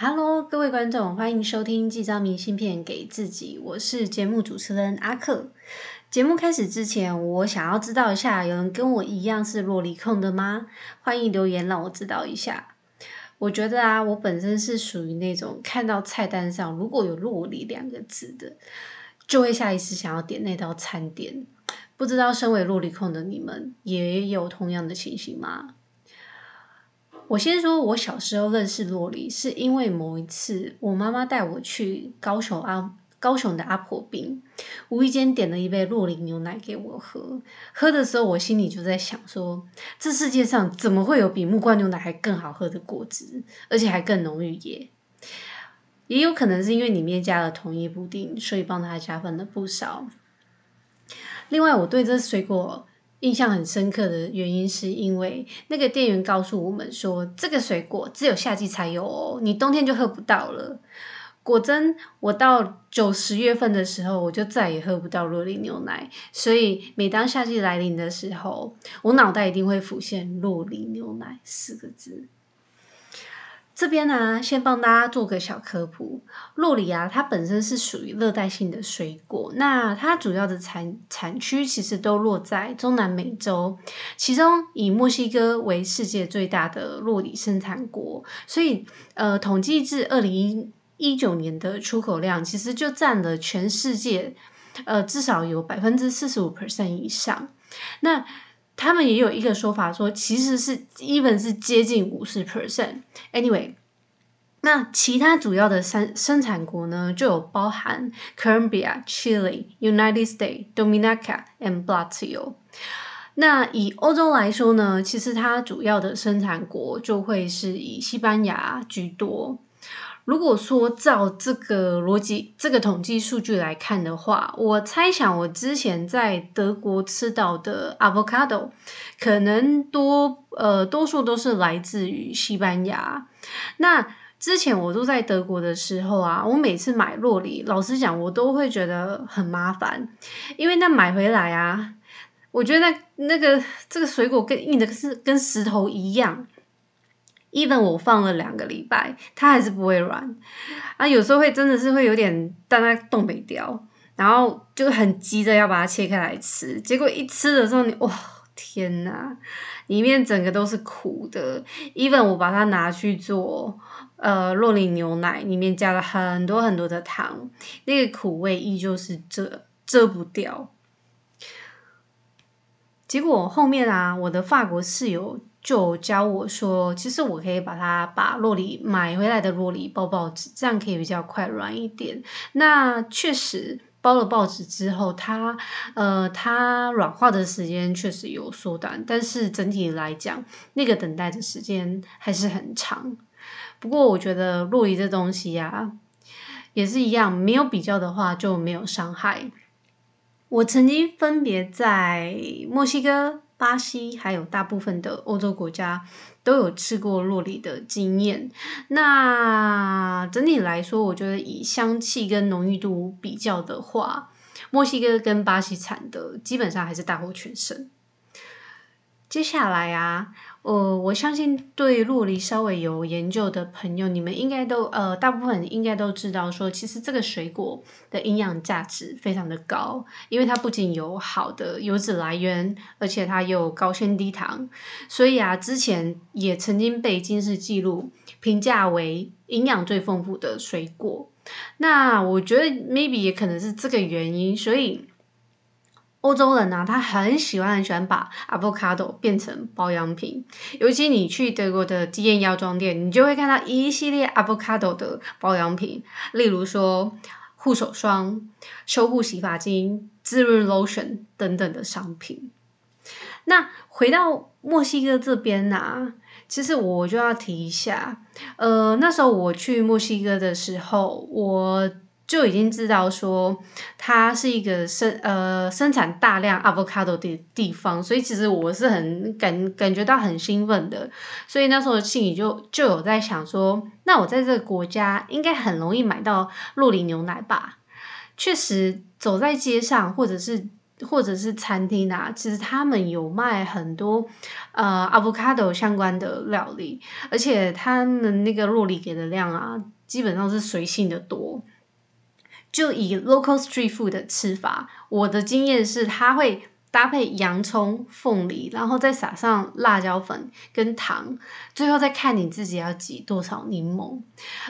Hello，各位观众，欢迎收听《寄张明信片给自己》，我是节目主持人阿克。节目开始之前，我想要知道一下，有人跟我一样是洛里控的吗？欢迎留言让我知道一下。我觉得啊，我本身是属于那种看到菜单上如果有“洛里”两个字的，就会下意识想要点那道餐点。不知道身为洛里控的你们，也有同样的情形吗？我先说，我小时候认识洛里，是因为某一次我妈妈带我去高雄阿高雄的阿婆饼，无意间点了一杯洛里牛奶给我喝。喝的时候，我心里就在想说，这世界上怎么会有比木瓜牛奶还更好喝的果汁，而且还更浓郁耶？也有可能是因为里面加了同一布丁，所以帮它加分了不少。另外，我对这水果。印象很深刻的原因，是因为那个店员告诉我们说，这个水果只有夏季才有哦，你冬天就喝不到了。果真，我到九十月份的时候，我就再也喝不到洛丽牛奶。所以，每当夏季来临的时候，我脑袋一定会浮现“洛丽牛奶”四个字。这边呢，先帮大家做个小科普。洛里啊，它本身是属于热带性的水果，那它主要的产产区其实都落在中南美洲，其中以墨西哥为世界最大的洛里生产国，所以呃，统计至二零一九年的出口量，其实就占了全世界呃至少有百分之四十五 percent 以上。那他们也有一个说法，说其实是 even 是接近五十 percent。Anyway，那其他主要的生生产国呢，就有包含 Colombia、Chile、United States、Dominica and Brazil。那以欧洲来说呢，其实它主要的生产国就会是以西班牙居多。如果说照这个逻辑、这个统计数据来看的话，我猜想我之前在德国吃到的 avocado，可能多呃多数都是来自于西班牙。那之前我都在德国的时候啊，我每次买洛梨，老实讲我都会觉得很麻烦，因为那买回来啊，我觉得那那个这个水果跟硬的是跟石头一样。Even 我放了两个礼拜，它还是不会软啊。有时候会真的是会有点但它冻没掉，然后就很急着要把它切开来吃。结果一吃的时候，你哇天哪，里面整个都是苦的。even 我把它拿去做呃洛林牛奶，里面加了很多很多的糖，那个苦味依旧是遮遮不掉。结果后面啊，我的法国室友。就教我说，其实我可以把它把洛里买回来的洛里包报纸，这样可以比较快软一点。那确实包了报纸之后，它呃它软化的时间确实有缩短，但是整体来讲，那个等待的时间还是很长。不过我觉得洛里这东西呀，也是一样，没有比较的话就没有伤害。我曾经分别在墨西哥。巴西还有大部分的欧洲国家都有吃过洛里的经验。那整体来说，我觉得以香气跟浓郁度比较的话，墨西哥跟巴西产的基本上还是大获全胜。接下来啊。呃，我相信对洛梨稍微有研究的朋友，你们应该都呃，大部分应该都知道，说其实这个水果的营养价值非常的高，因为它不仅有好的油脂来源，而且它有高纤低糖，所以啊，之前也曾经被金氏纪录评价为营养最丰富的水果。那我觉得 maybe 也可能是这个原因，所以。欧洲人呢，他很喜欢很喜欢把 avocado 变成保养品，尤其你去德国的基宴药妆店，你就会看到一系列 avocado 的保养品，例如说护手霜、修护洗发精、滋润 lotion 等等的商品。那回到墨西哥这边呢，其实我就要提一下，呃，那时候我去墨西哥的时候，我。就已经知道说它是一个生呃生产大量 avocado 的地方，所以其实我是很感感觉到很兴奋的，所以那时候心里就就有在想说，那我在这个国家应该很容易买到洛梨牛奶吧？确实，走在街上或者是或者是餐厅啊，其实他们有卖很多呃 avocado 相关的料理，而且他们那个洛里给的量啊，基本上是随性的多。就以 local street food 的吃法，我的经验是，它会搭配洋葱、凤梨，然后再撒上辣椒粉跟糖，最后再看你自己要挤多少柠檬。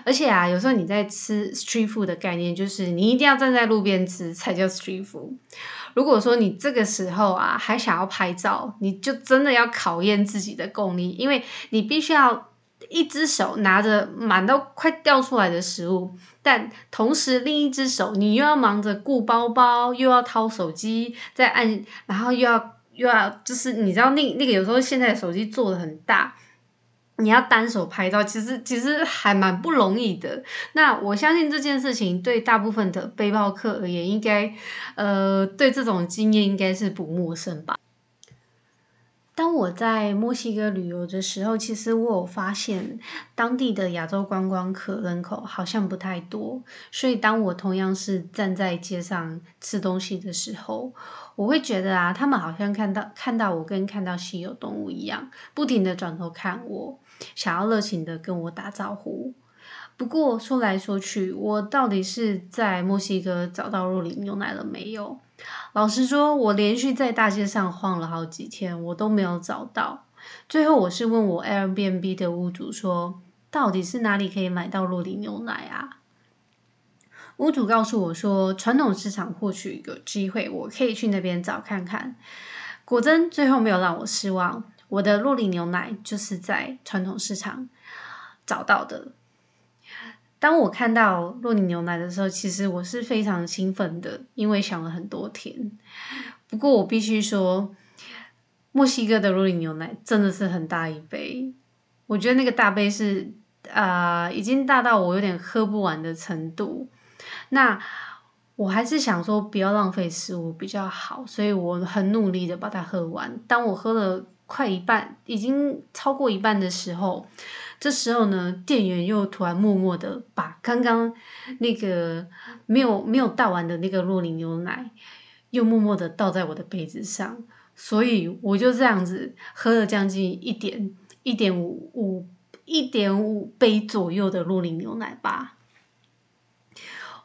而且啊，有时候你在吃 street food 的概念，就是你一定要站在路边吃才叫 street food。如果说你这个时候啊还想要拍照，你就真的要考验自己的功力，因为你必须要一只手拿着满到快掉出来的食物，但同时另一只手你又要忙着顾包包，又要掏手机，再按，然后又要又要就是你知道那那个有时候现在手机做的很大。你要单手拍照，其实其实还蛮不容易的。那我相信这件事情对大部分的背包客而言，应该呃对这种经验应该是不陌生吧。当我在墨西哥旅游的时候，其实我有发现当地的亚洲观光客人口好像不太多，所以当我同样是站在街上吃东西的时候，我会觉得啊，他们好像看到看到我跟看到稀有动物一样，不停的转头看我，想要热情的跟我打招呼。不过说来说去，我到底是在墨西哥找到洛林牛奶了没有？老实说，我连续在大街上晃了好几天，我都没有找到。最后，我是问我 Airbnb 的屋主说，到底是哪里可以买到洛林牛奶啊？屋主告诉我说，传统市场或许有机会，我可以去那边找看看。果真，最后没有让我失望，我的洛林牛奶就是在传统市场找到的。当我看到洛尼牛奶的时候，其实我是非常兴奋的，因为想了很多天。不过我必须说，墨西哥的洛尼牛奶真的是很大一杯，我觉得那个大杯是啊，已经大到我有点喝不完的程度。那我还是想说，不要浪费食物比较好，所以我很努力的把它喝完。当我喝了快一半，已经超过一半的时候。这时候呢，店员又突然默默的把刚刚那个没有没有倒完的那个洛林牛奶，又默默的倒在我的杯子上，所以我就这样子喝了将近一点一点五五一点五杯左右的洛林牛奶吧。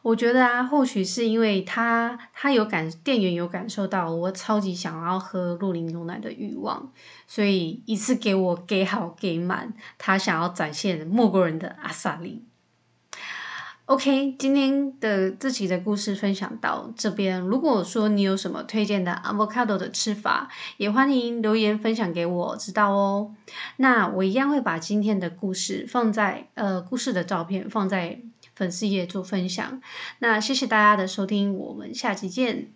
我觉得啊，或许是因为他他有感，店员有感受到我超级想要喝鹿林牛奶的欲望，所以一次给我给好给满，他想要展现莫国人的阿萨利。OK，今天的这集的故事分享到这边。如果说你有什么推荐的 avocado 的吃法，也欢迎留言分享给我知道哦。那我一样会把今天的故事放在呃故事的照片放在。粉丝页做分享，那谢谢大家的收听，我们下期见。